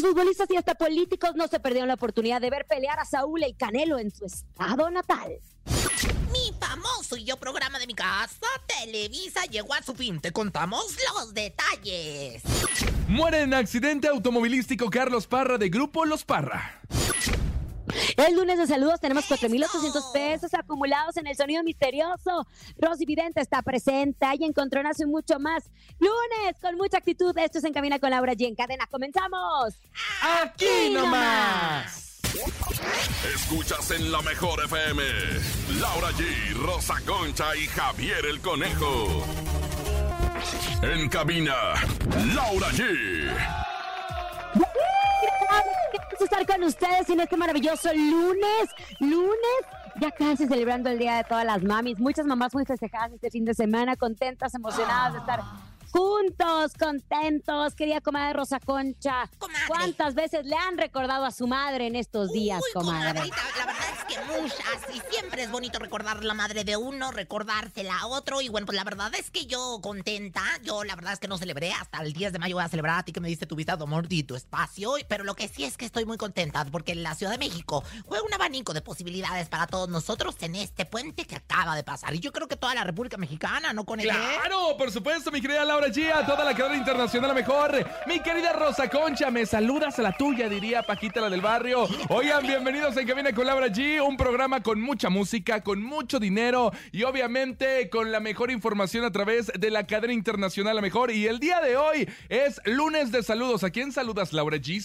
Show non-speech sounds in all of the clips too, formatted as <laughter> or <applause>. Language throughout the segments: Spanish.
Actores, futbolistas y hasta políticos no se perdieron la oportunidad de ver pelear a Saúl y Canelo en su estado natal. Mi famoso y yo programa de mi casa, Televisa, llegó a su fin. Te contamos los detalles. Muere en accidente automovilístico Carlos Parra de Grupo Los Parra. El lunes de saludos tenemos 4.800 pesos acumulados en el sonido misterioso. Rosy Vidente está presente y encontronazo y mucho más. Lunes con mucha actitud. Esto es En Camina con Laura G. En cadena. ¡Comenzamos! ¡Aquí nomás! Escuchas en la mejor FM. Laura G, Rosa Concha y Javier el Conejo. En cabina, Laura G. Gracias estar con ustedes en este maravilloso lunes. Lunes, ya casi celebrando el Día de todas las mamis. Muchas mamás muy festejadas este fin de semana, contentas, emocionadas de estar juntos, contentos. Querida comadre Rosa Concha, Comadre. ¿cuántas veces le han recordado a su madre en estos días, Uy, comadre? la verdad es que muchas. Y siempre es bonito recordar la madre de uno, recordársela a otro. Y bueno, pues la verdad es que yo contenta. Yo la verdad es que no celebré. Hasta el 10 de mayo voy a celebrar a ti que me diste tu vista de amor y tu espacio. Pero lo que sí es que estoy muy contenta porque la Ciudad de México fue un abanico de posibilidades para todos nosotros en este puente que acaba de pasar. Y yo creo que toda la República Mexicana, ¿no? Con el Claro, por supuesto, mi querida Laura G, a toda la cadena internacional a mejor. Mi querida Rosa Concha, me saludas a la tuya, diría Paquita, la del barrio. Oigan, bienvenidos en Cabina con Laura G, un programa con mucha música, con mucho dinero y obviamente con la mejor información a través de la cadena internacional a mejor. Y el día de hoy es lunes de saludos. ¿A quién saludas, Laura G?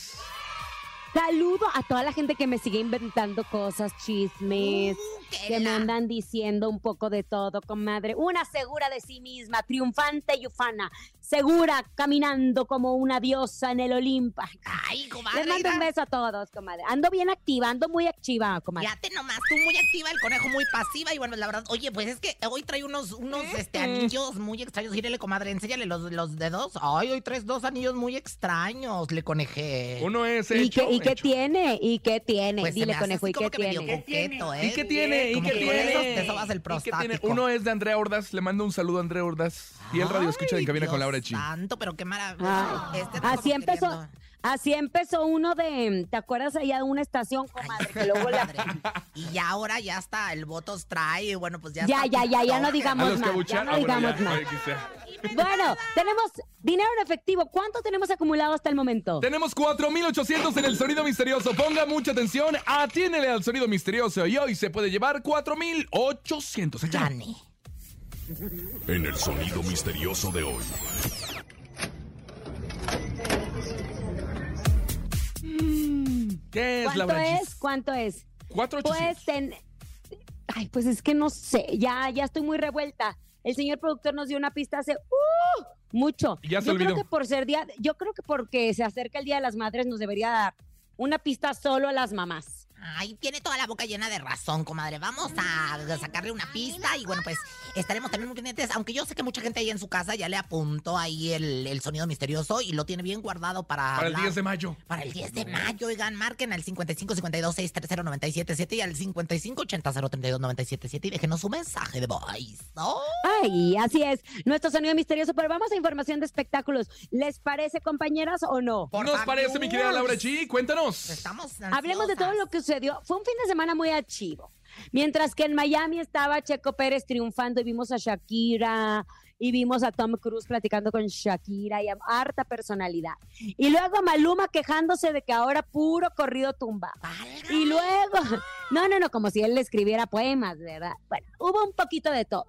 Saludo a toda la gente que me sigue inventando cosas, chismes, Uh, que me andan diciendo un poco de todo, comadre. Una segura de sí misma, triunfante y ufana, segura, caminando como una diosa en el Olimpo. Ay, comadre. Les mando un beso a todos, comadre. Ando bien activa, ando muy activa, comadre. Fíjate nomás, tú muy activa, el conejo muy pasiva. Y bueno, la verdad, oye, pues es que hoy trae unos, unos este, anillos muy extraños. Gírele, comadre, enséñale los, los dedos. Ay, hoy traes dos anillos muy extraños, le conejé. Uno es ¿Y hecho. qué, y qué tiene? ¿Y qué tiene? Pues Dile, conejo, así ¿y como qué que medio tiene? coqueto, ¿eh? ¿Y qué tiene? ¿Y qué tiene? sobas el ¿Y qué tiene? prostático. Uno es de Andrea Ordaz. Le mando un saludo a Andrea Ordaz. Y el radio escucha en cabina con Laura G. santo, pero qué maravilla. Ay, Este así empezó, queriendo- así empezó uno de, ¿te acuerdas allá de una estación, comadre? Que luego la... Y ya ahora ya está, el votos trae, y bueno, pues ya Ya, está ya, ya, ya no TikTok. digamos más, ya no Ah, bueno, digamos ya, más. Bueno, tenemos dinero en efectivo. ¿Cuánto tenemos acumulado hasta el momento? Tenemos 4800 en el sonido misterioso. Ponga mucha atención, atiénele al sonido misterioso y hoy se puede llevar 4800. Allá. Gane. En el sonido misterioso de hoy. ¿Qué es, ¿Cuánto es? ¿Cuánto es? Cuatro Pues ten... Ay, pues es que no sé, ya, ya estoy muy revuelta. El señor productor nos dio una pista hace ¡uh! mucho. Ya se yo olvidó. creo que por ser día, yo creo que porque se acerca el Día de las Madres nos debería dar una pista solo a las mamás. Ay, tiene toda la boca llena de razón, comadre. Vamos a sacarle una pista y bueno, pues estaremos también muy pendientes. Aunque yo sé que mucha gente ahí en su casa ya le apuntó ahí el, el sonido misterioso y lo tiene bien guardado para. Para el hablar. 10 de mayo. Para el 10 de mayo, oigan, marquen al 55 52 630 977 y al 55 80 032 977 y déjenos su mensaje de voice. ¿no? Ay, así es, nuestro sonido misterioso, pero vamos a información de espectáculos. ¿Les parece, compañeras, o no? Por ¿Nos parece, mi querida. Laura G? Cuéntanos. Estamos Hablemos de todo lo que sucedió. Fue un fin de semana muy archivo. Mientras que en Miami estaba Checo Pérez triunfando y vimos a Shakira y vimos a Tom Cruise platicando con Shakira y a harta personalidad. Y luego Maluma quejándose de que ahora puro corrido tumba. Y luego, <laughs> no, no, no, como si él le escribiera poemas, ¿verdad? Bueno, hubo un poquito de todo.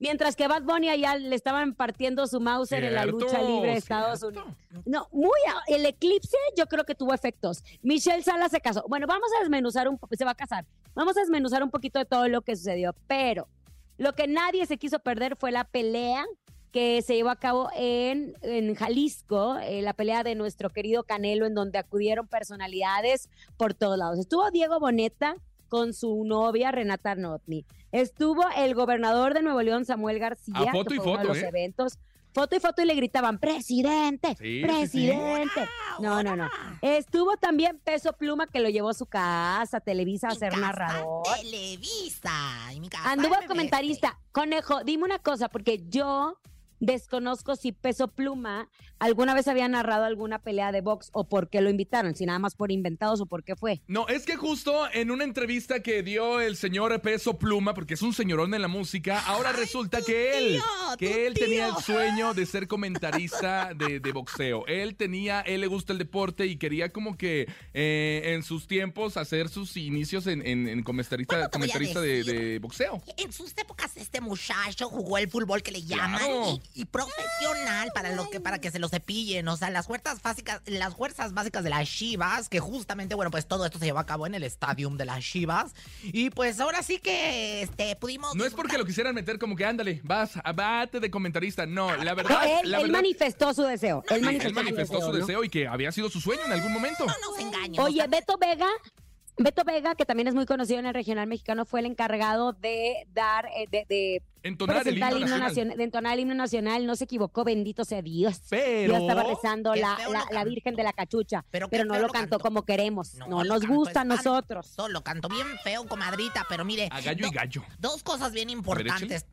Mientras que Bad Bunny allá le estaban partiendo su Mauser en la lucha libre de Estados cierto. Unidos. No, muy a- el eclipse yo creo que tuvo efectos. Michelle Sala se casó. Bueno, vamos a desmenuzar un poco, se va a casar. Vamos a desmenuzar un poquito de todo lo que sucedió, pero lo que nadie se quiso perder fue la pelea que se llevó a cabo en, en Jalisco, eh, la pelea de nuestro querido Canelo, en donde acudieron personalidades por todos lados. Estuvo Diego Boneta con su novia Renata Notni. Estuvo el gobernador de Nuevo León, Samuel García, A foto que y fue uno de foto, los ¿eh? eventos. Foto y foto y le gritaban, presidente, Sí, sí, sí. presidente. No, no, no. Estuvo también Peso Pluma que lo llevó a su casa, Televisa, a Mi ser casa, narrador. Televisa. Mi casa, Anduvo comentarista. Conejo, dime una cosa, porque yo desconozco si Peso Pluma alguna vez había narrado alguna pelea de box o por qué lo invitaron, si nada más por inventados o por qué fue. No, es que justo en una entrevista que dio el señor Peso Pluma, porque es un señorón en la música, ahora resulta que él, que él tenía el sueño de ser <laughs> comentarista de, de boxeo. Él tenía, él le gusta el deporte y quería como que eh, en sus tiempos hacer sus inicios en, en- en comentarista, Bueno, comentarista de, boxeo. En sus épocas este muchacho jugó el fútbol que le llaman Claro. y, y profesional para lo que para que se lo cepillen, o sea, las fuerzas básicas las fuerzas básicas de las Chivas, que justamente bueno, pues todo esto se llevó a cabo en el estadio de las Chivas y pues ahora sí que este pudimos No es porque lo quisieran meter como que ándale, vas, bate de comentarista. No, la verdad, él, la él verdad, manifestó su deseo. Él sí, manifestó, él manifestó su ¿no? deseo y que había sido su sueño en algún momento. no nos engañen. Oye, Beto Vega, Beto Vega, que también es muy conocido en el regional mexicano, fue el encargado de dar, eh, de, de Entonar el himno nacional. de entonar el himno nacional, no se equivocó, bendito sea Dios. Pero- Yo estaba rezando la, la-. Virgen de la Cachucha, Pero pero, no lo lo cantó cantó. como queremos. No, nos gusta a nosotros. Lo cantó bien feo, comadrita, pero mire. A gallo y gallo. Dos cosas bien importantes.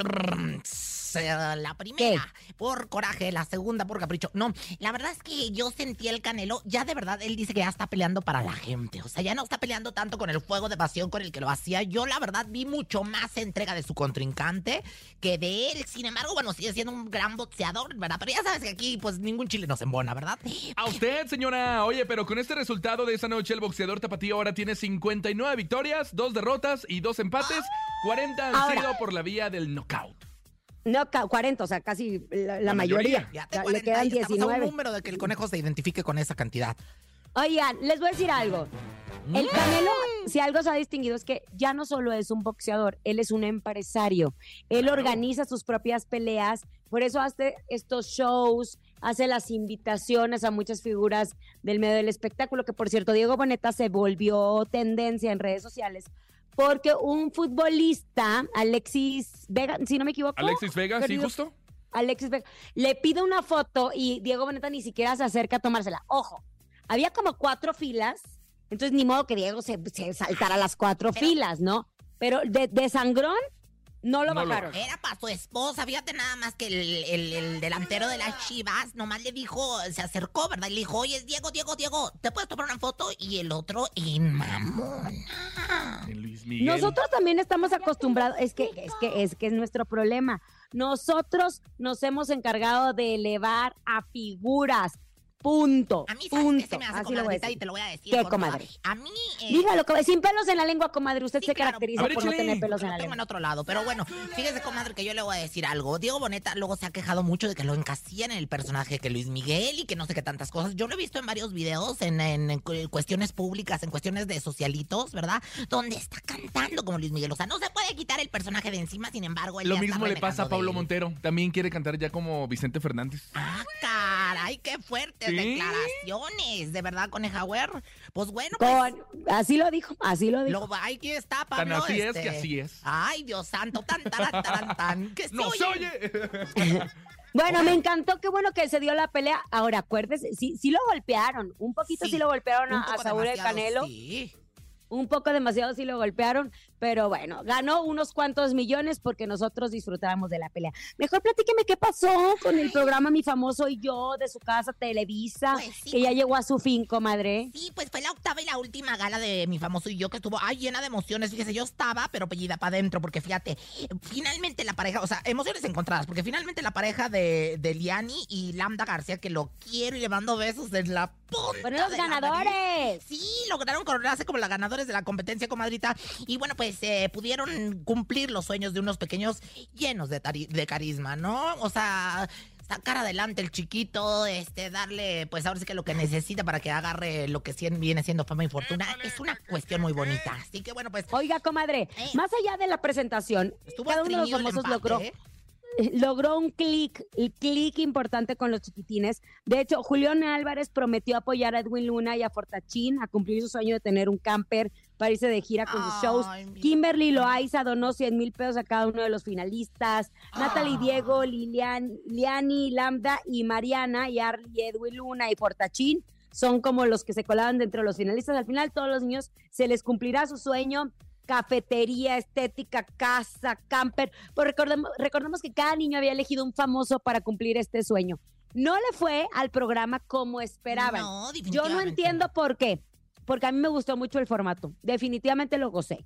Tss, La primera, por coraje, la segunda, por capricho. No, la verdad es que yo sentí el canelo, ya de verdad, él dice que ya está peleando para la gente. O sea, ya no está peleando tanto con el fuego de pasión con el que lo hacía. Yo, la verdad, vi mucho más entrega de su contrincante que de él. Sin embargo, bueno, sigue siendo un gran boxeador, ¿verdad? Pero ya sabes que aquí, pues, ningún chile nos embona, ¿verdad? A usted, señora. Oye, pero con este resultado de esa noche, el boxeador tapatío ahora tiene 59 victorias, dos derrotas y dos empates. 40 han Ahora. sido por la vía del knockout. No, ca- 40, o sea, casi la, la La mayoría. mayoría. Ya te Ya, le 40 quedan y estamos a un 19. número de que el conejo se identifique con esa cantidad. Oigan, les voy a decir algo. Mm. El Canelo, si algo se ha distinguido es que ya no solo es un boxeador, él es un empresario. Él organiza sus propias peleas, por eso hace estos shows, hace las invitaciones a muchas figuras del medio del espectáculo, que por cierto, Diego Boneta se volvió tendencia en redes sociales, porque un futbolista, Alexis Vega, si no me equivoco. Alexis Vega, sí, justo. Alexis Vega, le pide una foto y Diego Boneta ni siquiera se acerca a tomársela. Ojo, había como cuatro filas, entonces ni modo que Diego se, se saltara las cuatro Pero- filas, ¿no? Pero de, de sangrón no lo No lo bajaron. Era para su esposa, fíjate nada más que el, el- el delantero de las Chivas nomás le dijo, se acercó, ¿verdad? Y le dijo, oye, Diego, Diego, Diego, ¿te puedes tomar una foto? Y el otro, en mamona. Luis Miguel. Nosotros también estamos acostumbrados, es que, es que es que es nuestro problema. Nosotros nos hemos encargado de elevar a figuras. Punto. A mí, ¿sabes punto. se me hace, Así lo voy a comadrita? Y decir. te lo voy a decir. ¿Qué, comadre? A mí... eh, Dígalo, sin pelos en la lengua, comadre. Usted Sí, se claro. caracteriza ver, por no tener pelos en Lo la tengo en lengua. otro lado, pero bueno, fíjese, comadre, que yo le voy a decir algo. Diego Boneta luego se ha quejado mucho de que lo encasillan en el personaje que Luis Miguel y que no sé qué tantas cosas. Yo lo he visto en varios videos, en, en- en cu- cuestiones públicas, en cuestiones de socialitos, ¿verdad? Donde está cantando como Luis Miguel. O sea, no se puede quitar el personaje de encima, sin embargo, él Lo ya está mismo le pasa a Pablo. Montero. También quiere cantar ya como Vicente Fernández. Ah, caray, qué fuertes ¿Sí? Declaraciones, de verdad, Conejauer. Pues bueno, pues, Con, así lo dijo, así lo dijo. lo, aquí está, Tan Pablo. así es este. que así es. Ay, Dios santo, tan, tan, tan, tan, que ¡No se oye! <laughs> Bueno, me encantó, qué bueno que se dio la pelea. Ahora, acuérdese, sí, sí lo golpearon. Un poquito sí, Sí, lo golpearon a, a Saúl el Canelo. Sí. Un poco demasiado sí lo golpearon, pero bueno, ganó unos cuantos millones porque nosotros disfrutábamos de la pelea. Mejor platíqueme qué pasó con el programa Mi Famoso y Yo de su casa Televisa, Pues sí, que ya llegó a su fin, comadre. Sí, pues fue la octava y la última gala de mi famoso y yo que estuvo ay, llena de emociones. Fíjese, yo estaba, pero pellida para adentro, porque fíjate, finalmente la pareja, o sea, emociones encontradas, porque finalmente la pareja de, de Liani y Lambda García, que lo quiero y le mando besos en la punta. Fueron los ganadores. Sí, lograron coronarse como las ganadores de la competencia, comadrita. Y bueno, pues eh, pudieron cumplir los sueños de unos pequeños llenos de, carisma, ¿no? O sea, sacar adelante el chiquito, este, darle, pues ahora sí que lo que necesita para que agarre lo que viene siendo fama y fortuna, es una cuestión muy bonita. Así que bueno, pues Oiga, comadre, Eh. más allá de la presentación, estuvo cada uno de los famosos empate, logró, ¿eh? <laughs> logró un clic, el clic importante con los chiquitines. De hecho, Julián Álvarez prometió apoyar a Edwin Luna y a Fortachín a cumplir su sueño de tener un camper para irse de gira con sus shows. Kimberly Loaiza donó 100 mil pesos a cada uno de los finalistas. Natalie Ah. Diego, Lilian, Liani, Lambda y Mariana, y Arlie, Edwin Luna y Fortachín son como los que se colaban dentro de los finalistas. Al final, todos los niños se les cumplirá su sueño. Cafetería, estética, casa, camper. Pues recordemos, recordemos que cada niño había elegido un famoso para cumplir este sueño. No le fue al programa como esperaban. No, Yo no entiendo por qué. Porque a mí me gustó mucho el formato. Definitivamente lo gocé.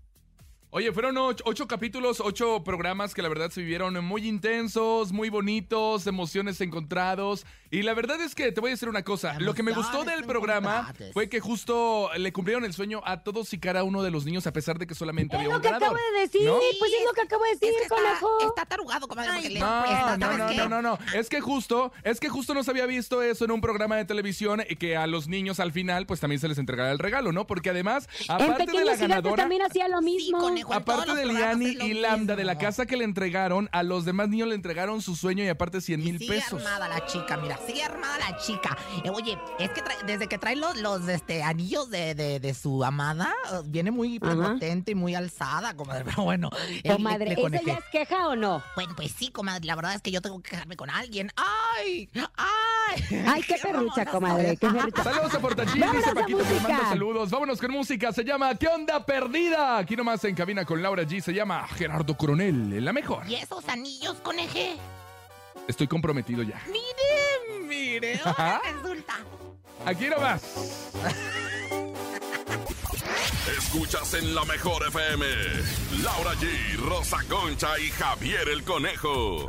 Oye, fueron ocho, ocho capítulos, ocho programas que la verdad se vivieron muy intensos, muy bonitos, emociones encontrados. Y la verdad es que te voy a decir una cosa. Lo que me gustó del programa fue que justo le cumplieron el sueño a todos y cada uno de los niños, a pesar de que solamente Es había lo un que ganador. acabo de decir, ¿no? pues es lo que acabo de decir, Es que está, conejo. está tarugado, comadre, Ay, le- No, está- no, ¿sabes no, no, no, no. Es que justo, es que justo no se había visto eso en un programa de televisión y que a los niños al final, pues también se les entregara el regalo, ¿no? Porque además, en aparte de Pequeños la ganadora, también hacía lo mismo. En aparte de Liani y Lambda de la casa que le entregaron, a los demás niños le entregaron su sueño y aparte 100 mil Sigue pesos. armada la chica, mira, sigue armada la chica. Eh, oye, es que trae- desde que trae los, los este, anillos de, de, de su amada, eh, viene muy Ajá. prepotente y muy alzada, comadre. <laughs> Pero bueno, eh, le- Comadre, le ¿esa conejé. ya es queja o no? Bueno, pues sí, comadre, la verdad es que yo tengo que quejarme con alguien. ¡Ay! ¡Ay! <laughs> Ay, qué <laughs> perrucha, comadre, qué perrucha. Saludos a Portachín, dice a Paquito que le manda saludos. Vámonos con música, se llama ¿Qué onda perdida? Aquí nomás en cabina con Laura G, se llama Gerardo Coronel, la mejor. ¿Y esos anillos, coneje? Estoy comprometido ya. Mire, mire, <laughs> ahora resulta. Aquí nomás. Escuchas en la mejor FM. Laura G, Rosa Concha y Javier el Conejo.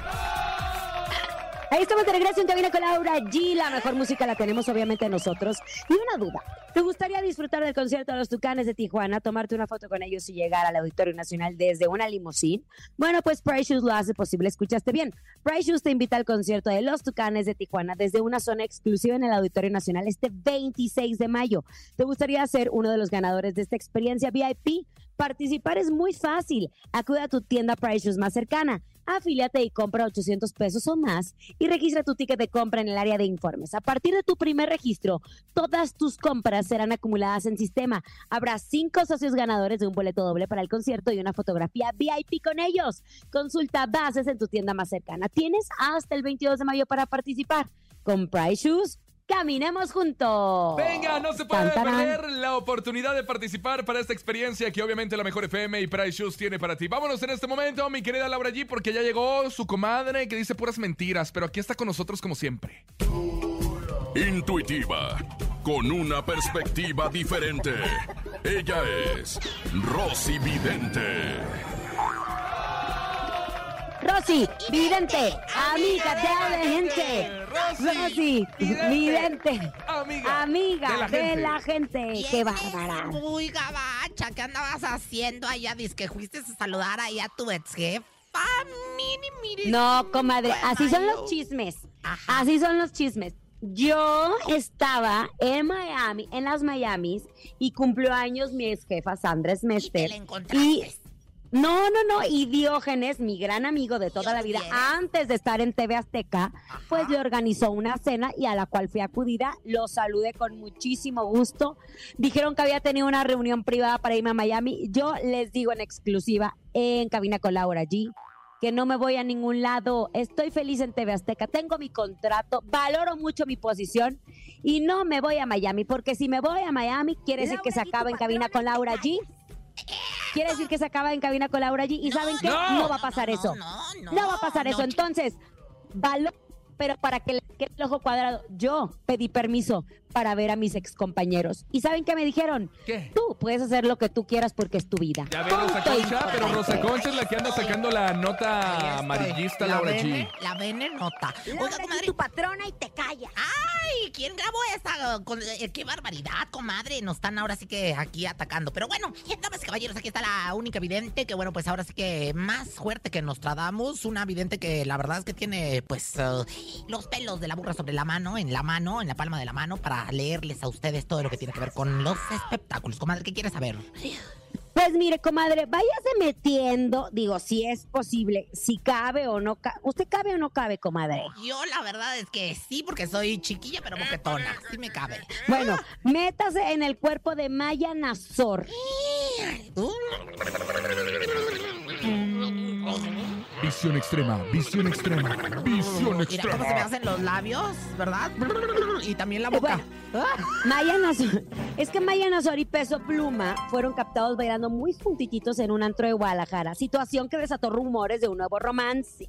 Ahí estamos de regreso en Cabina con Laura G. La mejor música la tenemos obviamente nosotros. Y una duda. ¿Te gustaría disfrutar del concierto de los Tucanes de Tijuana, tomarte una foto con ellos y llegar al Auditorio Nacional desde una limusín? Bueno, pues Price Shoes lo hace posible. Escuchaste bien. Price Shoes te invita al concierto de los Tucanes de Tijuana desde una zona exclusiva en el Auditorio Nacional este 26 de mayo. ¿Te gustaría ser uno de los ganadores de esta experiencia VIP? Participar es muy fácil. Acude a tu tienda Price Shoes más cercana. Afíliate y compra 800 pesos o más y registra tu ticket de compra en el área de informes. A partir de tu primer registro, todas tus compras serán acumuladas en sistema. Habrá cinco socios ganadores de un boleto doble para el concierto y una fotografía VIP con ellos. Consulta bases en tu tienda más cercana. Tienes hasta el 22 de mayo para participar. Con Price Shoes, caminemos juntos. Venga, no se puede perder la oportunidad de participar para esta experiencia que obviamente la mejor FM y Price Shoes tiene para ti. Vámonos en este momento, mi querida Laura G, porque ya llegó su comadre que dice puras mentiras, pero aquí está con nosotros como siempre. Intuitiva, con una perspectiva diferente. Ella es Rosy Vidente. Rosy, vidente, amiga de la gente. Rosy, vidente, amiga? De la gente. Y Qué bárbara. Muy gabacha. ¿Qué andabas haciendo allá? Dice que fuiste a saludar ahí a tu ex jefa. Mini, mini. No, comadre, Bueno, así son los chismes. Así son los chismes. Yo estaba en Miami, en las Miamis, y cumplió años mi ex jefa Sandra Y te Smester. la encontraste. No, no, no, y Diógenes, mi gran amigo de toda Dios la vida, antes de estar en TV Azteca, pues le organizó una cena y a la cual fui acudida. Lo saludé con muchísimo gusto. Dijeron que había tenido una reunión privada para irme a Miami. Yo les digo en exclusiva en cabina con Laura G que no me voy a ningún lado. Estoy feliz en TV Azteca. Tengo mi contrato, valoro mucho mi posición y no me voy a Miami porque si me voy a Miami quiere decir que se acaba en cabina con Laura G. Quiere decir que se acaba en cabina con Laura G. ¿Y saben qué? No. No va a pasar no, eso. No, no, No va a pasar eso. Entonces, valor, pero para que le quede el ojo cuadrado, yo pedí permiso para ver a mis excompañeros. ¿Y saben qué me dijeron? ¿Qué? Tú puedes hacer lo que tú quieras porque es tu vida. Ya ve Rosa Concha, pero Rosa. Concha es la que anda sacando la nota amarillista, La Laura vene- G. La venenota. Oiga, Laura G, tu patrona y te calla. Ay, ¿quién grabó esa? Con- eh, qué barbaridad, comadre. Nos están ahora sí que aquí atacando. Pero bueno, damas y caballeros, aquí está la única vidente que, bueno, pues ahora sí que más fuerte que Nostradamus. Una vidente que la verdad es que tiene, pues, eh, los pelos de la burra sobre la mano, en la mano, en la palma de la mano, para leerles a ustedes todo lo que tiene que ver con los espectáculos. Comadre, ¿qué quiere saber? Pues mire, comadre, váyase metiendo, digo, si es posible, si cabe o no cabe. ¿Usted cabe o no cabe, comadre? Yo la verdad es que sí, porque soy chiquilla pero boquetona. Sí me cabe. Bueno, métase en el cuerpo de Maya Nazor. Visión extrema, visión extrema, visión Mira cómo se me hacen los labios, ¿verdad? Y también la boca. Ah. Maya Nazor. Es que Maya Nazor y Peso Pluma fueron captados bailando muy juntititos en un antro de Guadalajara. Situación que desató rumores de un nuevo romance.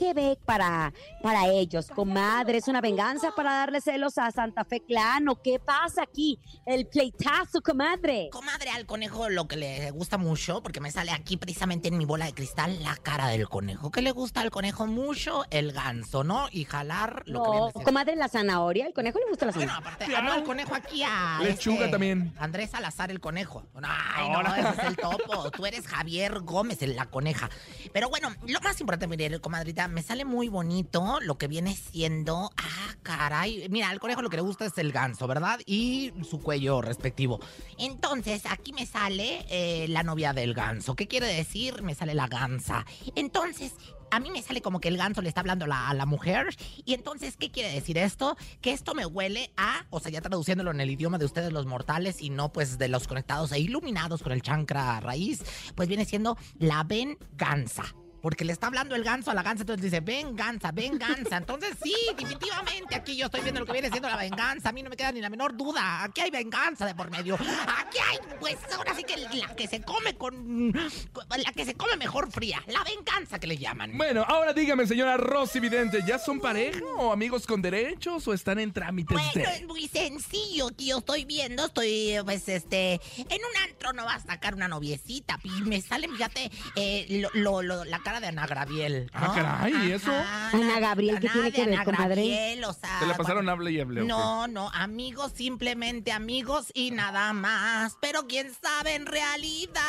¿Qué ve para, para ellos, comadre? ¿Es una venganza para darle celos a Santa Fe Clan? ¿O qué pasa aquí? El pleitazo, comadre. Comadre, al conejo lo que le gusta mucho, porque me sale aquí precisamente en mi bola de cristal la cara del conejo. ¿Qué le gusta al conejo mucho? El ganso, ¿no? Y jalar lo que No, viene siendo- comadre, la zanahoria. ¿El conejo le gusta la Bueno, zanahoria? aparte, ah, no, el conejo aquí a. Lechuga este, también. Andrés Salazar, el conejo. Ay, no, Ahora. ese es el topo. Tú eres Javier Gómez, el- la coneja. Pero bueno, lo más importante, mire, comadrita, me sale muy bonito lo que viene siendo. Ah, caray. Mira, al conejo lo que le gusta es el ganso, ¿verdad? Y su cuello respectivo. Entonces, aquí me sale eh, la novia del ganso. ¿Qué quiere decir? Me sale la gansa. Entonces, a mí me sale como que el ganso le está hablando la, a la mujer. Y entonces, ¿qué quiere decir esto? Que esto me huele a, o sea, ya traduciéndolo en el idioma de ustedes los mortales y no pues de los conectados e iluminados con el chancra raíz, pues viene siendo la venganza. Porque le está hablando el ganso a la gansa, entonces dice, venganza, venganza. Entonces sí, definitivamente aquí yo estoy viendo lo que viene siendo la venganza. A mí no me queda ni la menor duda. Aquí hay venganza de por medio. Aquí hay, pues ahora sí que la que se come con... La que se come mejor fría. La venganza que le llaman. Bueno, ahora dígame, señora Rosy Vidente, ¿ya son pareja o amigos con derechos o están en trámites Bueno, es muy sencillo que yo estoy viendo, estoy pues este, en un antro no va a sacar una noviecita y me sale, fíjate, eh, lo, lo- lo- la cara de Ana Gabriel. Ah, ¿no? caray, ¿y eso? Ajá, Ana Gabriel, ¿qué tiene que ver, Ana comadre? Gabriel, o sea, Se la pasaron cuando- hable y hable. no, no, amigos, simplemente amigos y nada más. Pero quién sabe en realidad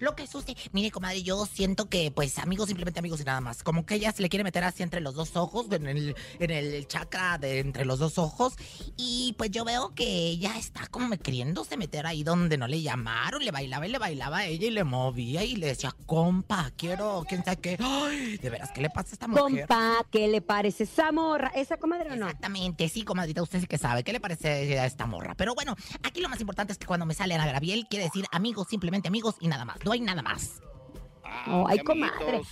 lo que sucede. Mire, comadre, yo siento que, pues, amigos, simplemente amigos y nada más. Como que ella se le quiere meter así entre los dos ojos, en el, en el chakra de entre los dos ojos. Y pues yo veo que ella está como queriéndose meter ahí donde no le llamaron. Le bailaba y le bailaba a ella y le movía y le decía, compa, quiero, quién sabe qué. Ay, de veras, ¿qué le pasa a esta mujer? Compa, ¿qué le parece esa morra? ¿Esa comadre o no? Exactamente, sí, comadrita, usted sí que sabe. ¿Qué le parece a esta morra? Pero bueno, aquí lo más importante es que cuando me sale Ana Gabriel, quiere decir amigos, simplemente amigos y nada más. No hay nada más. Oh, ay, comadre.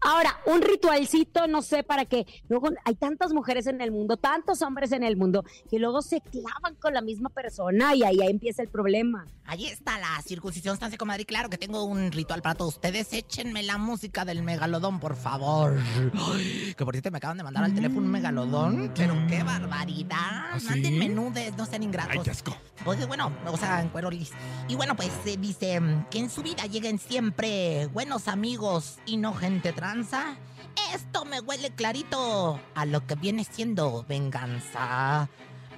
Ahora, un ritualcito, no sé para qué. Luego hay tantas mujeres en el mundo, tantos hombres en el mundo, que luego se clavan con la misma persona y ahí, ahí empieza el problema. Ahí está la circuncisión, estancia, comadre. Claro que tengo un ritual para todos ustedes. Échenme la música del megalodón, por favor. Ay, que por cierto me acaban de mandar al teléfono un megalodón. Pero qué barbaridad. ¿Ah, sí? Mándenme nudes, no sean ingratos. Ay, qué asco. Pues bueno, o sea, en cuero lis. Y bueno, pues eh, dice mm, que en su vida lleguen siempre buenos amigos y no gente Esto me huele clarito a lo que viene siendo venganza.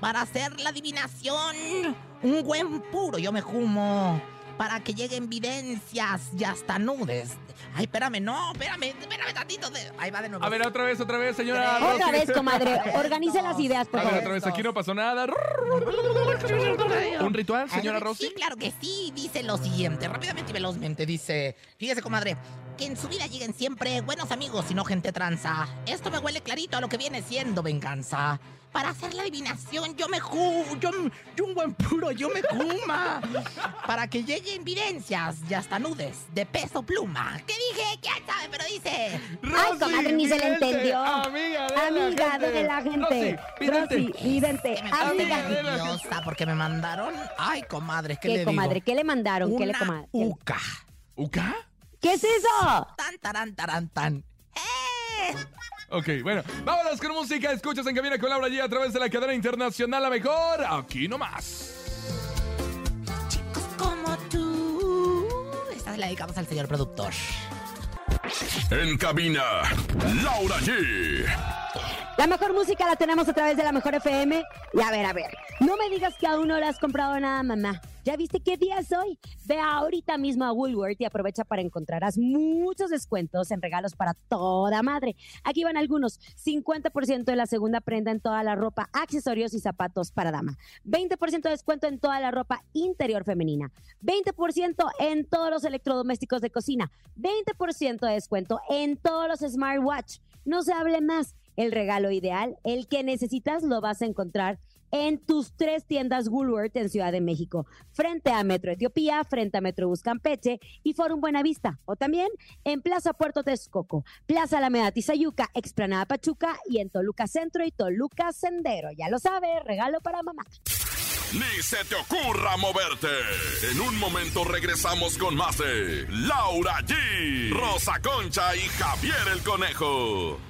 Para hacer la adivinación, un buen puro yo me humo. Para que lleguen vivencias y hasta nudes. Ay, espérame, no, espérame, espérame tantito. de- Ahí va de nuevo. A ver, otra vez, otra vez, señora. Otra vez, comadre. <laughs> Organice las ideas, por A ver, favor. otra vez, aquí no pasó nada. ¿Un ritual, señora Rosy? Sí, claro que sí. Dice lo siguiente, rápidamente y velozmente. Dice, fíjese, comadre, que en su vida lleguen siempre buenos amigos y no gente tranza. Esto me huele clarito a lo que viene siendo venganza. Para hacer la adivinación, yo me ju... Yo, yo un buen puro, yo me juma. Para que lleguen vivencias y hasta nudes de peso pluma. ¿Qué dije? ¿Quién sabe? Pero dice... Ay, comadre, ni se le entendió. Amiga de la Amiga gente. de la gente. Rosy, vidente. Amiga. de la nerviosa porque me mandaron... Ay, comadre, ¿qué, le ¿Qué, digo? comadre? ¿Qué le mandaron? ¿Qué le Una comadre? uca. ¿Uca? ¿Qué es eso? Tan, taran, taran, tan. ¡Eh! Ok, bueno, vámonos con música. Escuchas en Cabina con Laura G a través de la cadena internacional La Mejor. Aquí nomás. Chicos como tú. Esta la dedicamos al señor productor. En cabina, Laura G. La mejor música la tenemos a través de la mejor FM. Y a ver, a ver, no me digas que aún no le has comprado nada, mamá. ¿Ya viste qué día es hoy? Ve ahorita mismo a Woolworth y aprovecha para encontrarás muchos descuentos en regalos para toda madre. Aquí van algunos. 50% de la segunda prenda en toda la ropa, accesorios y zapatos para dama. 20% de descuento en toda la ropa interior femenina. 20% en todos los electrodomésticos de cocina. 20% de descuento en todos los smartwatch. No se hable más. El regalo ideal, el que necesitas, lo vas a encontrar en tus tres tiendas Woolworth en Ciudad de México, frente a Metro Etiopía, frente a Metro Buscampeche y Forum Buenavista, o también en Plaza Puerto Texcoco, Plaza Alameda Tizayuca, Explanada Pachuca y en Toluca Centro y Toluca Sendero. Ya lo sabes, regalo para mamá. Ni se te ocurra moverte. En un momento regresamos con más de Laura G, Rosa Concha y Javier el Conejo.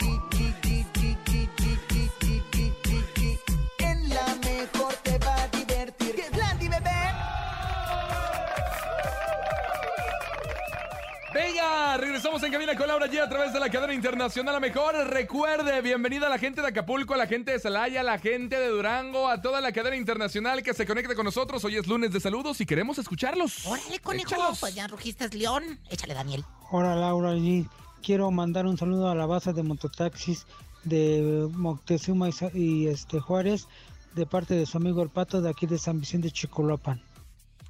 Regresamos en cabina con Laura G a través de la cadena internacional La Mejor. Recuerde, bienvenida a la gente de Acapulco, a la gente de Celaya, a la gente de Durango, a toda la cadena internacional que se conecte con nosotros. Hoy es lunes de saludos y queremos escucharlos. Órale, conejo. Échalos. Pues ya rugiste león. Échale, Daniel. Hola Laura G. Quiero mandar un saludo a la base de mototaxis de Moctezuma y, este Juárez de parte de su amigo el Pato de aquí de San Vicente Chicoloapan.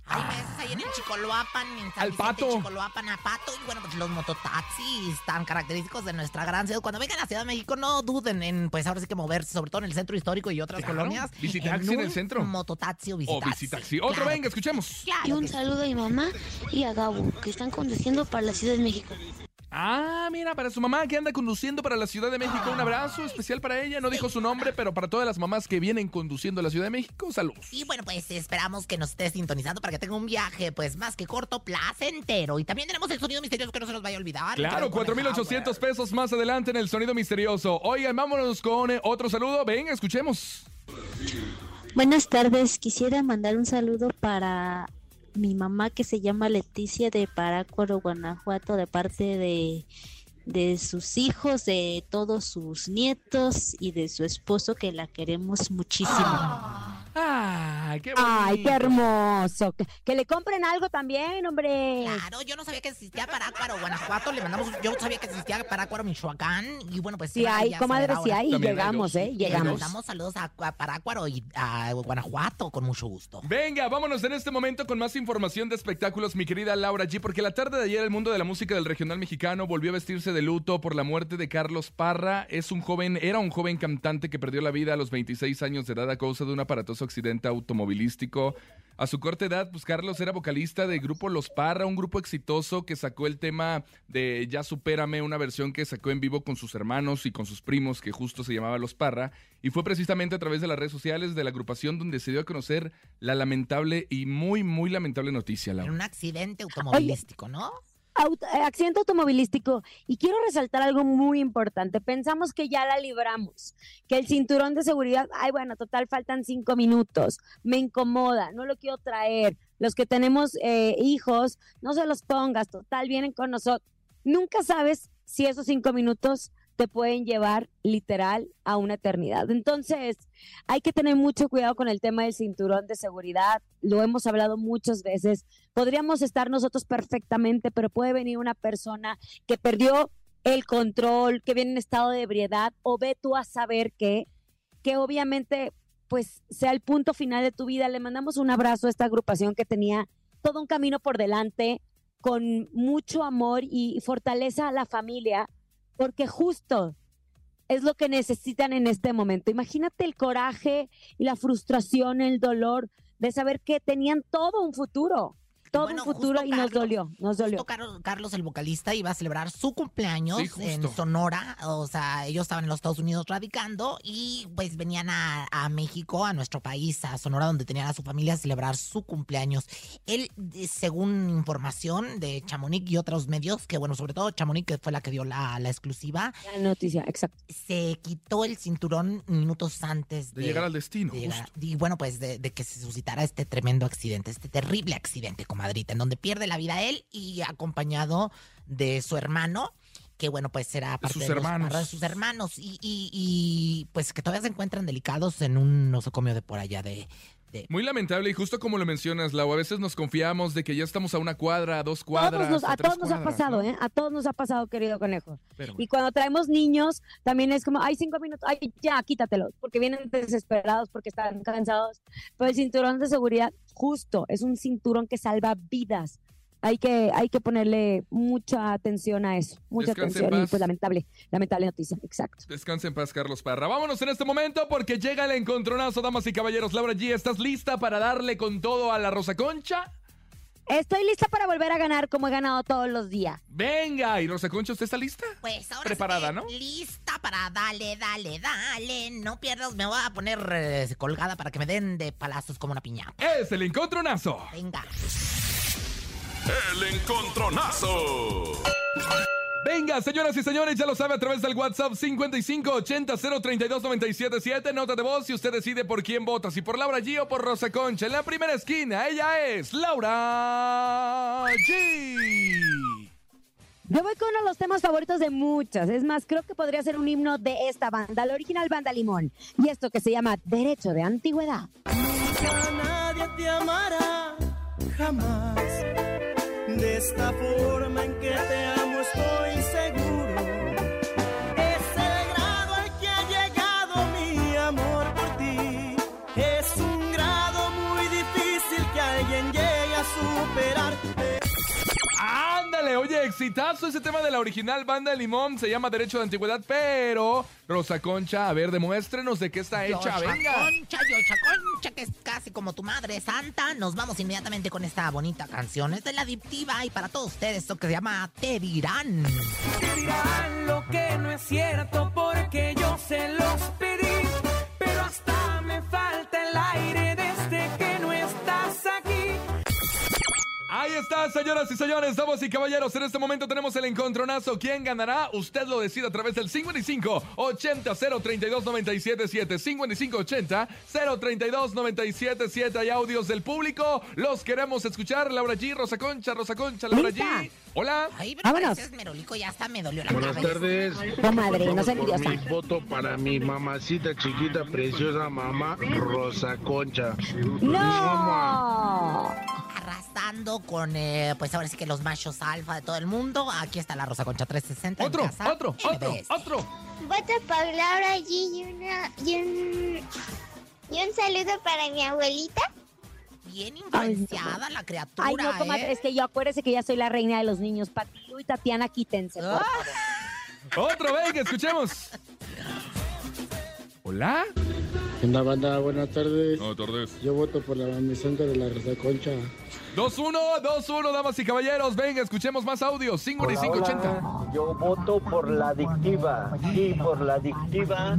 Hay Chicoloapan, en San Al Vicente, Pato. Chicoloapan, a Pato. Y bueno, pues los mototaxis tan característicos de nuestra gran ciudad. Cuando vengan a Ciudad de México, no duden en, pues ahora sí que moverse, sobre todo en el centro histórico y otras Claro, colonias. visitaxi en el centro. Mototaxi o O visitaxi. visitaxi. Otro, Claro venga, escuchemos. Claro Y un saludo a mi mamá y a Gabo, que están conduciendo para la Ciudad de México. Ah, mira, para su mamá que anda conduciendo para la Ciudad de México, un abrazo especial para ella. No dijo su nombre, pero para todas las mamás que vienen conduciendo a la Ciudad de México, saludos. Y bueno, pues esperamos que nos esté sintonizando para que tenga un viaje, pues más que corto, placentero. Y también tenemos el sonido misterioso que no se nos vaya a olvidar. Claro, Con el 4,800 pesos más adelante en el sonido misterioso. Oigan, vámonos con eh, otro saludo. Venga, escuchemos. Buenas tardes, quisiera mandar un saludo para mi mamá que se llama Leticia de Parácuaro, Guanajuato, de parte de, de sus hijos, de todos sus nietos y de su esposo que la queremos muchísimo. Ay, qué bonito. Ay, qué hermoso. Que, que le compren algo también, hombre. Claro, yo no sabía que existía Parácuaro, Guanajuato. Le mandamos, yo sabía que existía Parácuaro, Michoacán. Y bueno, pues Sí hay, comadre, saber sí hay. Llegamos. ¿eh? Le Llegamos. mandamos saludos a, a Parácuaro y a Guanajuato con mucho gusto. Venga, vámonos en este momento con más información de espectáculos, mi querida Laura G, porque la tarde de ayer el mundo de la música del regional mexicano volvió a vestirse de luto por la muerte de Carlos Parra. Es un joven, era un joven cantante que perdió la vida a los 26 años de edad a causa de un aparatoso accidente automovilístico. A su corta edad, pues Carlos era vocalista del grupo Los Parra, un grupo exitoso que sacó el tema de Ya Supérame, una versión que sacó en vivo con sus hermanos y con sus primos, que justo se llamaba Los Parra. Y fue precisamente a través de las redes sociales de la agrupación donde se dio a conocer la lamentable y muy, muy lamentable noticia, En Laura. un accidente automovilístico, ¿no? Eh, accidente automovilístico. Y quiero resaltar algo muy importante. Pensamos que ya la libramos, que el cinturón de seguridad, ay, bueno, total, faltan cinco minutos. Me incomoda, no lo quiero traer. los que tenemos eh, hijos, no se los pongas, total, vienen con nosotros. Nunca sabes si esos cinco minutos te pueden llevar literal a una eternidad. Entonces, hay que tener mucho cuidado con el tema del cinturón de seguridad. Lo hemos hablado muchas veces. Podríamos estar nosotros perfectamente, pero puede venir una persona que perdió el control, que viene en estado de ebriedad, o ve tú a saber que, que obviamente pues sea el punto final de tu vida. Le mandamos un abrazo a esta agrupación que tenía todo un camino por delante, con mucho amor y fortaleza a la familia, porque justo es lo que necesitan en este momento. Imagínate el coraje y la frustración, el dolor de saber que tenían todo un futuro, todo Bueno, un futuro y nos dolió, nos dolió. Justo Carlos, Carlos, el vocalista, iba a celebrar su cumpleaños Sí, en Sonora. O sea, ellos estaban en los Estados Unidos radicando y pues venían a, a México, a nuestro país, a Sonora, donde tenían a su familia a celebrar su cumpleaños. Él, según información de Chamonix y otros medios, que bueno, sobre todo Chamonix, que fue la que dio la, la exclusiva, La noticia, exacto. se quitó el cinturón minutos antes De llegar al destino, de llegar- y bueno, pues de, de que se suscitara este tremendo accidente, este terrible accidente, comadrita, en donde pierde la vida él y acompañado de su hermano, que bueno, pues era parte sus de, los- hermanos. de sus hermanos, y, y- y, pues que todavía se encuentran delicados en un nosocomio de por allá de... Muy lamentable y justo como lo mencionas, Lau, a veces nos confiamos de que ya estamos a una cuadra, a dos cuadras, Todos nos- a tres todos nos ha pasado, ¿no? ¿eh? A todos nos ha pasado, querido conejo. Pero Y cuando traemos niños, también es como, ay, cinco minutos, ay, ya, quítatelos, porque vienen desesperados, porque están cansados. Pero el cinturón de seguridad, justo, es un cinturón que salva vidas. Hay que, hay que ponerle mucha atención a eso, mucha Descanse en atención. Y pues lamentable, lamentable noticia, exacto. Descansa en paz, Carlos Parra. Vámonos en este momento porque llega el encontronazo, damas y caballeros. Laura G, ¿estás lista para darle con todo a la Rosa Concha? Estoy lista para volver a ganar como he ganado todos los días. Venga, y Rosa Concha, ¿usted está lista? Pues ahora Preparada, ¿no? Lista para dale, dale, dale. No pierdas, me voy a poner eh, colgada para que me den de palazos como una piñata. Es el encontronazo. Venga. El encontronazo. Venga, señoras y señores, ya lo sabe a través del WhatsApp 5580-032-977. Nota de voz si usted decide por quién vota, si por Laura G o por Rosa Concha. En la primera esquina, ella es Laura G. Yo voy con uno de los temas favoritos de muchas. Es más, creo que podría ser un himno de esta banda, la original banda Limón. Y esto que se llama Derecho de Antigüedad. Nunca nadie te amará, jamás. Esta forma en que te amo estoy seguro. Es el grado al que ha llegado mi amor por ti. Es un grado muy difícil que alguien llegue a superar. Ándale, oye, exitazo ese tema de la original banda de Limón. Se llama Derecho de Antigüedad, pero Rosa Concha, a ver, demuéstrenos de qué está hecha. Yosha Venga. Concha, Yosha Concha, que es casi como tu madre santa. Nos vamos inmediatamente con esta bonita canción. Es de la adictiva y para todos ustedes, esto que se llama Te dirán. dirán lo que no es cierto porque yo se los pedí, pero hasta me falta el aire Ahí está, señoras y señores, damas y caballeros. En este momento tenemos el encontronazo. ¿Quién ganará? Usted lo decide a través del 55 80 032 977 55 80 032 977 Hay audios del público. Los queremos escuchar. Laura G, Rosa Concha, Rosa Concha, Laura Lista. G. Hola. Ay, pero Vámonos. pareces merolico, ya hasta me dolió la Buenas cabeza. tardes. Comadre, no seas Por mi envidiosa. voto para mi mamacita chiquita, preciosa mamá Rosa Concha. ¡No! Con, eh, pues ahora sí que los machos alfa de todo el mundo. Aquí está la Rosa Concha 360. en Otro, casa. otro, otro, MBS. otro. Voto por Laura G y, una, y, un, y un saludo para mi abuelita. Bien influenciada la criatura, Ay, no, comadre, ¿eh? es que yo acuérdese que ya soy la reina de los niños. Patilu y Tatiana, quítense, por Ah. favor. Otro, venga, escuchemos. Hola. En la banda, buenas tardes. Yo voto por la mamacita de la Rosa Concha. 2-1, 2-1, damas y caballeros. Venga, escuchemos más audios. 5580. Yo voto por la adictiva. Sí, por la adictiva,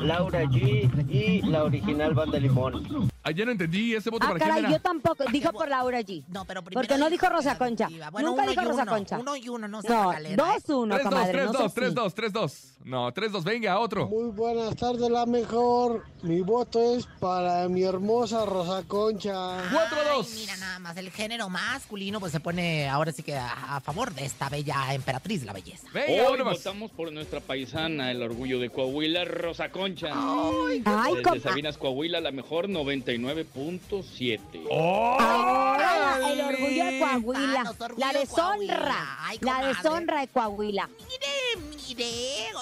Laura G y la original Banda Limón. Ayer no entendí ese voto Ah, para quién caray, era. yo tampoco. Dijo por Laura G. No, pero primero Porque no dijo la Rosa Concha. Bueno, Nunca uno dijo y Rosa uno, Concha. Uno y uno, no se No, ¿eh? 2-1, 3-2, comadre. no 3-2, seas así. 3-2, 3-2. No, 3-2, venga, otro. Muy buenas tardes, la mejor. Mi voto es para mi hermosa Rosa Concha. 4-2. Ay, Mira nada más más el género masculino pues se pone ahora sí que a, a favor de esta bella emperatriz, la belleza. Venga, Hoy votamos por nuestra paisana, el orgullo de Coahuila, Rosa Concha. Ay, Desde compa. Sabinas, Coahuila, la mejor 99.7. Ahora, el ¡Órale! orgullo de Coahuila. Orgullo La de deshonra. Ay, La deshonra de Coahuila. Mire, mire.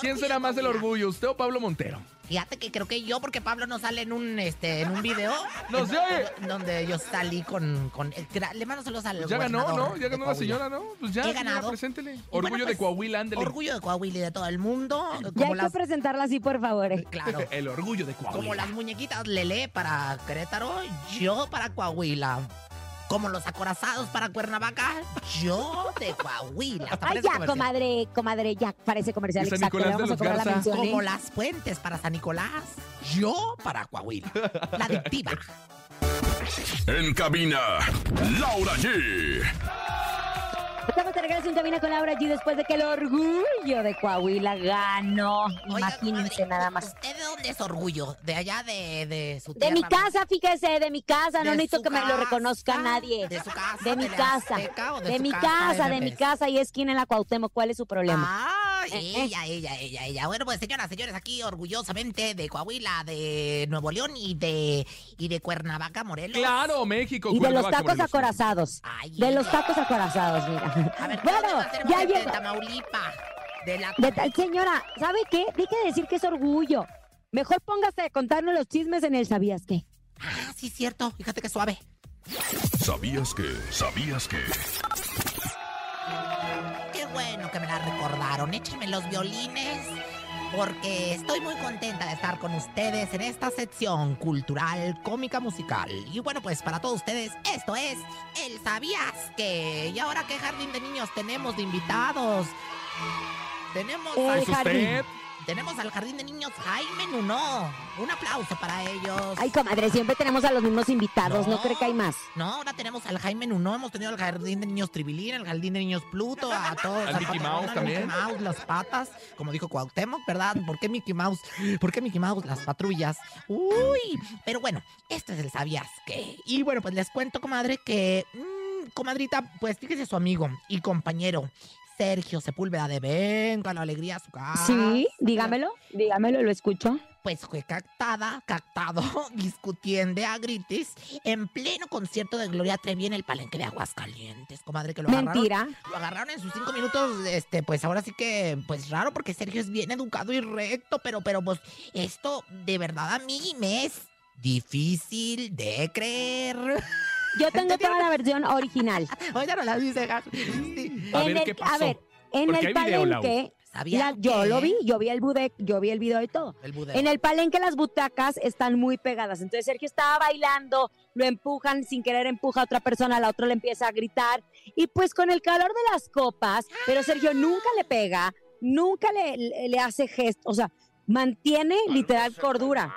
¿Quién orgullo será más el orgullo, usted o Pablo Montero? Fíjate que creo que yo, porque Pablo no sale en un este en un video. <laughs> ¡No se oye! Donde yo salí con. con le mando saludos al Pues ya ganó, ¿no? Ya ganó la señora, ¿no? Pues ya, ganado. preséntele. Orgullo bueno, de pues, Coahuila, ándele. Orgullo de Coahuila y de todo el mundo. Ya hay que presentarla así, por favor. eh. claro. <laughs> El orgullo de Coahuila. Como las muñequitas Lele para Querétaro, yo para Coahuila. Como los acorazados para Cuernavaca, yo de Coahuila. Hasta Ay, ya, comercial. comadre, comadre, ya parece comercial. ¿Y San Exacto, Nicolás de vamos a los la mención. ¿eh? Como las puentes para San Nicolás, yo para Coahuila. La adictiva. En cabina, Laura G. Estamos de regreso en Cabina con Laura G después de que el orgullo de Coahuila ganó. Imagínense nada más. ¿Usted de dónde es orgullo? ¿De allá de, de su De tierra? mi casa, fíjese, de mi casa. No ¿De necesito que me lo reconozca nadie. ¿De su casa? De mi casa. De mi casa, de mi casa y esquina en la Cuauhtémoc. ¿Cuál es su problema? Ah. Ella, ella, ella, ella. Bueno, pues señoras, señores, aquí orgullosamente de Coahuila, de Nuevo León y de y de Cuernavaca, Morelos. Claro, México. Y de los tacos Morelos. acorazados. Ay, De los tacos acorazados, mira. A ver, ¿de Bueno, ya usted? De llegó. Tamaulipa. De la De tal señora, ¿sabe qué? Deje de decir que es orgullo. Mejor póngase a contarnos los chismes en el ¿Sabías qué? Ah, sí, cierto. Fíjate que suave. ¿Sabías que? ¿Sabías que? Bueno que me la recordaron. Échenme los violines. Porque estoy muy contenta de estar con ustedes en esta sección cultural, cómica, musical. Y bueno, pues para todos ustedes, esto es el ¿Sabías que? ¿Y ahora qué jardín de niños tenemos de invitados? Tenemos El al, ¿Es jardín. usted? Tenemos al jardín de niños Jaime Nuno. Un aplauso para ellos. Ay, comadre, siempre tenemos a los mismos invitados, ¿no, No. cree que hay más? No, ahora tenemos al Jaime Nuno, hemos tenido al jardín de niños Tribilín, al jardín de niños Pluto, a <laughs> todos. Al a Mickey Mouse también. Mickey Mouse, las patas, como dijo Cuauhtémoc, ¿verdad? ¿Por qué Mickey Mouse? ¿Por qué Mickey Mouse? Las patrullas. Uy, pero bueno, este es el ¿sabías qué? Y bueno, pues les cuento, comadre, que, mm, comadrita, pues fíjese su amigo y compañero. Sergio Sepúlveda de Venga la Alegría a su casa. Sí, dígamelo, dígamelo, lo escucho. Pues fue captada, captado, <laughs> discutiendo a grites en pleno concierto de Gloria Trevi en el palenque de Aguascalientes, comadre, que lo agarraron. Mentira. Lo agarraron en sus cinco minutos, este, pues ahora sí que, pues raro, porque Sergio es bien educado y recto, pero, pero, pues, esto de verdad a mí me es difícil de creer. <laughs> Yo tengo toda la versión original. <laughs> Oiga, no la dice, Gas. Sí. A En ver, el- ¿qué pasó? A ver, en Porque el hay video, Lau. palenque, ¿Sabía la- yo lo vi, yo vi el bude, yo vi el video y todo. El. En el palenque las butacas están muy pegadas. Entonces Sergio estaba bailando, lo empujan, sin querer empuja a otra persona, la otra le empieza a gritar. Y pues con el calor de las copas, pero Sergio nunca le pega, nunca le, le- le hace gesto, o sea, mantiene literal cordura.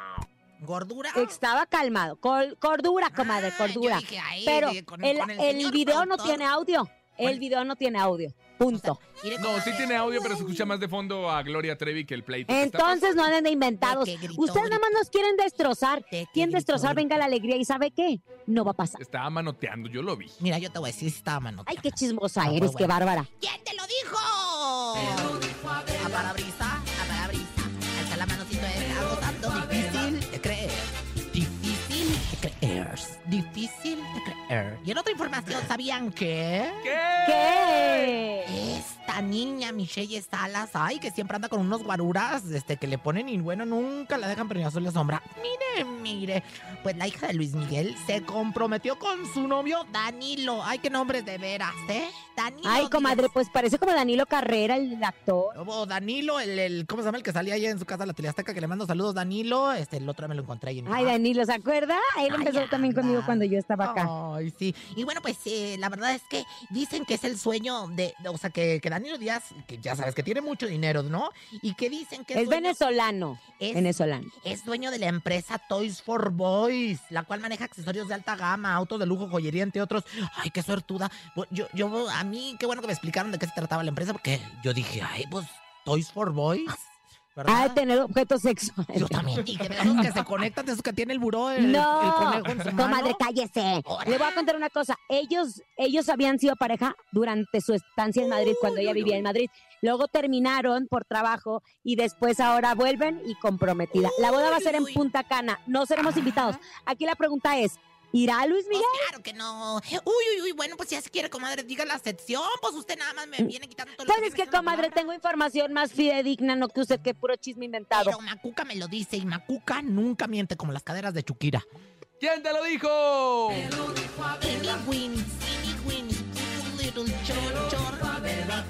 ¿Gordura? Estaba calmado. Col- cordura, comadre, Ah, cordura. yo dije, ay, Pero con- el, con el video no tiene audio. El Bueno. video no tiene audio. Punto. No, sí tiene audio, pero se escucha más de fondo a Gloria Trevi que el pleito. Entonces no anden de inventados. De que gritó, Ustedes nada más nos quieren destrozar. De Quieren gritó, destrozar, venga la alegría. ¿Y sabe qué? No va a pasar. Estaba manoteando, yo lo vi. Mira, yo te voy a decir si estaba mano. Ay, qué chismosa No, eres, qué bárbara. ¿Quién te Difícil de creer. Y en otra información, ¿sabían que? ¿Qué? Esta niña, Michelle Salas, ay, que siempre anda con unos guaruras, este, que le ponen y bueno, nunca la dejan prender la sombra. Mire, mire, pues la hija de Luis Miguel se comprometió con su novio Danilo. Ay, qué nombres de veras, ¿eh? Danilo. Ay, comadre, pues parece como Danilo Carrera, el actor. O Danilo, el, el, ¿cómo se llama? El que salía ahí en su casa, la Teleazteca, que le mando saludos, Danilo. Este, el otro me lo encontré ahí en Ay, Danilo, ¿se acuerda? Él Ay, empezó también conmigo cuando yo estaba acá. Ay, sí. Y bueno, pues eh, la verdad es que dicen que es el sueño de, de- o sea, que, que Danilo Díaz, que ya sabes que tiene mucho dinero, ¿no? Y que dicen que Es dueño- venezolano. es- Venezolano. es dueño de la empresa Toys for Boys, la cual maneja accesorios de alta gama, autos de lujo, joyería, entre otros. Ay, qué suertuda. Bu- Yo, yo, a mí, qué bueno que me explicaron de qué se trataba la empresa, porque yo dije, ay, pues, Toys for Boys. ¿Verdad? Ha de tener objetos sexuales. Yo también de esos que se conectan, de esos que tiene el buró, el, no, el conejo en su mano. comadre, cállese. Le voy a contar una cosa. Ellos, ellos habían sido pareja durante su estancia en Madrid, cuando ella vivía en Madrid. Luego terminaron por trabajo y después ahora vuelven y comprometida. La boda va a ser en Punta Cana. No seremos invitados. Aquí la pregunta es, ¿irá Luis Miguel? Pues claro que no. Uy, uy, uy, bueno, pues si ya se quiere, comadre, diga la sección. Pues usted nada más me viene quitando todo lo Pues es que, comadre, tengo información más fidedigna, no que usted, que puro chisme inventado. Pero Macuca me lo dice y Macuca nunca miente como las caderas de Chuquira. ¿Quién te lo dijo?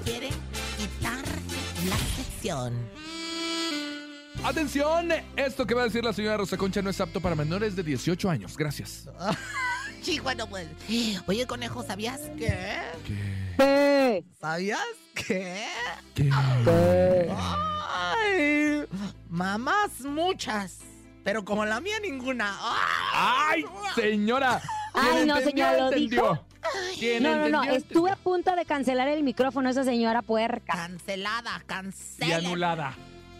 Quiere quitar la sección. Atención, esto que va a decir la señora Rosa Concha no es apto para menores de 18 años. Gracias. Sí, bueno, pues. Oye, conejo, ¿sabías qué? ¿Qué? ¿Sabías qué? ¿Qué? Ay, mamás muchas, pero como la mía ninguna. ¡Ay, señora! ¿Quién Ay, no, señora, lo entendió? dijo. ¿Quién No, no, no, estuve a punto de cancelar el micrófono esa señora puerca. Cancelada, Y cancelada. anulada.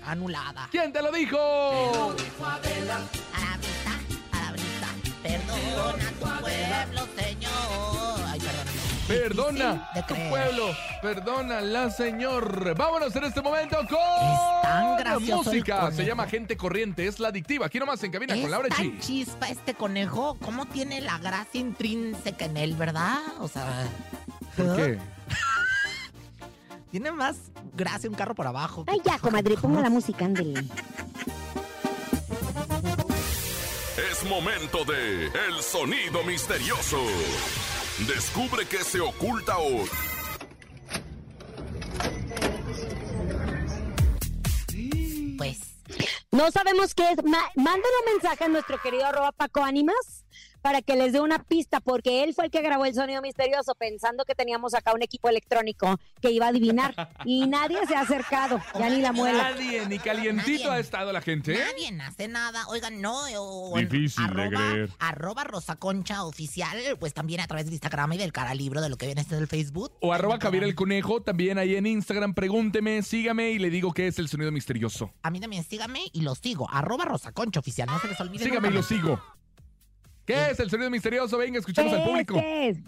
Anulada. ¿Quién te lo dijo? Palabrita, palabrita, perdona tu pueblo, Señor. Ay. Perdona de tu pueblo, perdona la señor. Vámonos en este momento con tan gracioso música. Se llama Gente Corriente, es la adictiva. Aquí nomás en cabina con Es Laura tan G. chispa este conejo, ¿cómo tiene la gracia intrínseca en él, verdad? O sea, ¿Por qué? <laughs> tiene más gracia un carro por abajo. Ay, ya, comadre, ponga la música, ándele. Es momento de El Sonido Misterioso. Descubre qué se oculta hoy. Pues, No sabemos qué es. Ma- manden un mensaje a nuestro querido arroba Paco Ánimas para que les dé una pista, porque él fue el que grabó el sonido misterioso pensando que teníamos acá un equipo electrónico que iba a adivinar. Y <laughs> nadie se ha acercado, ya ni la muela. Nadie, ni calientito Nadie. ha estado la gente. ¿eh? nadie hace nada. Oigan, no. O, Difícil de arroba, creer. Arroba Rosa Concha Oficial, pues también a través del Instagram y del cara libro de lo que viene este del Facebook. O arroba Javier el Conejo, también ahí en Instagram. Pregúnteme, sígame y le digo qué es el sonido misterioso. A mí también sígame y lo sigo. Arroba Rosa Concha Oficial. No se les olvide. Sígame y lo sigo. ¿Qué es el sonido misterioso? Venga, escuchemos al público. ¿Qué es?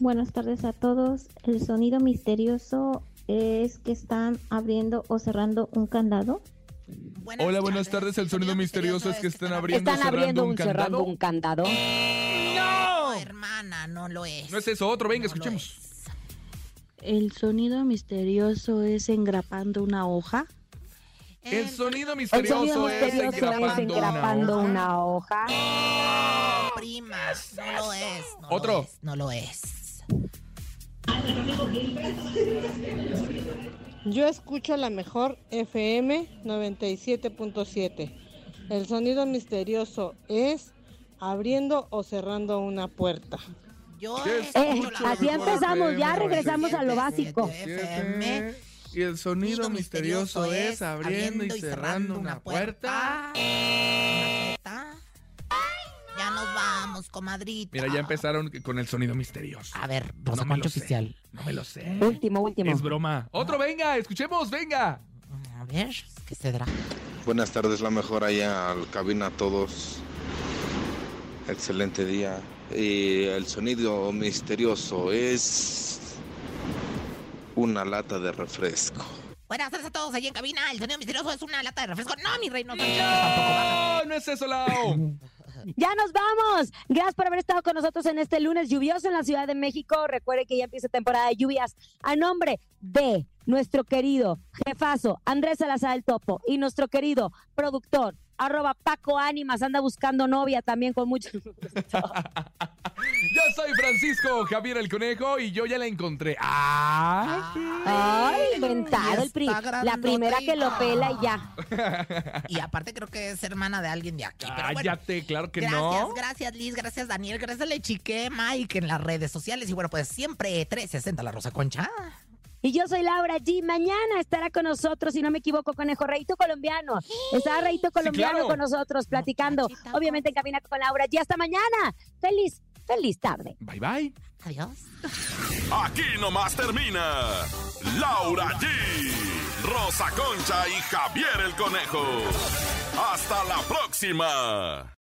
Buenas tardes a todos. El sonido misterioso es que están abriendo o cerrando un candado. Buenas Hola, buenas tardes. El sonido misterioso es que están abriendo, Están cerrando abriendo un cerrando candado. un candado. No, hermana, no lo es. No es eso, otro. Venga, No escuchemos. El sonido misterioso es engrapando una hoja. El sonido El misterioso, sonido misterioso es es engrapando, engrapando una hoja. No, primas, no lo es. no lo Otro. es, no lo es. Yo escucho la mejor FM 97.7. El sonido misterioso es abriendo o cerrando una puerta. Yo ¿Qué Eh, así empezamos, ya regresamos a lo básico. FM. Y el sonido misterioso es abriendo y cerrando una puerta. Una puerta. Ya nos vamos, comadrita. Mira, ya empezaron con el sonido misterioso. A ver, No Rosa me lo Concha sé. Oficial. No me lo sé. Último, último. Es broma. Otro, venga, escuchemos, venga. A ver, ¿qué se dará? Buenas tardes, la mejor allá al cabina a todos. Excelente día. Y el sonido misterioso es una lata de refresco. Buenas tardes a todos allí en cabina. El sonido misterioso es una lata de refresco. No, mi reino, no. No, no es eso, Lau. <laughs> Ya nos vamos. Gracias por haber estado con nosotros en este lunes lluvioso en la Ciudad de México. Recuerde que ya empieza temporada de lluvias. A nombre de nuestro querido jefazo Andrés Salazar el Topo y nuestro querido productor arroba Paco Ánimas anda buscando novia también con mucho <laughs> Yo soy Francisco Javier el Conejo y yo ya la encontré. ¡Ah! Ay, Y inventado el pri- la primera que lo pela y ya. Y aparte creo que es hermana de alguien de aquí. Pero bueno, Cállate, claro que gracias, no. gracias Liz, gracias Daniel, gracias Lechique, Mike en las redes sociales. Y bueno, pues siempre 360 la Rosa Concha. Y yo soy Laura G. Mañana estará con nosotros, si no me equivoco, Conejo Reito Colombiano. Estará Reito Colombiano claro. con nosotros platicando, obviamente en cabina con Laura G. Hasta mañana. Feliz, feliz tarde. Bye, bye. Adiós. Aquí nomás termina Laura G, Rosa Concha y Javier el Conejo. Hasta la próxima.